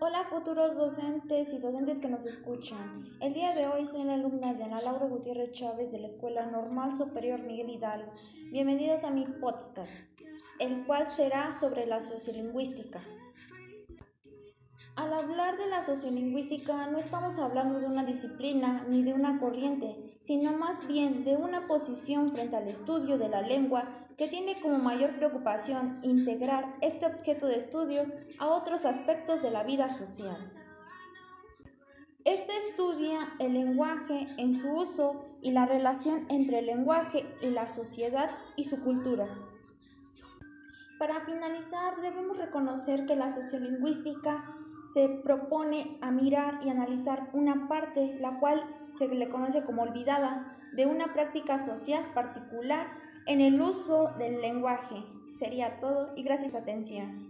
Hola futuros docentes y docentes que nos escuchan. El día de hoy soy la alumna de Ana Laura Gutiérrez Chávez de la Escuela Normal Superior Miguel Hidalgo. Bienvenidos a mi podcast, el cual será sobre la sociolingüística. Al hablar de la sociolingüística no estamos hablando de una disciplina ni de una corriente, sino más bien de una posición frente al estudio de la lengua que tiene como mayor preocupación integrar este objeto de estudio a otros aspectos de la vida social. Este estudia el lenguaje en su uso y la relación entre el lenguaje y la sociedad y su cultura. Para finalizar, debemos reconocer que la sociolingüística se propone a mirar y analizar una parte, la cual se le conoce como olvidada, de una práctica social particular en el uso del lenguaje. Sería todo y gracias por su atención.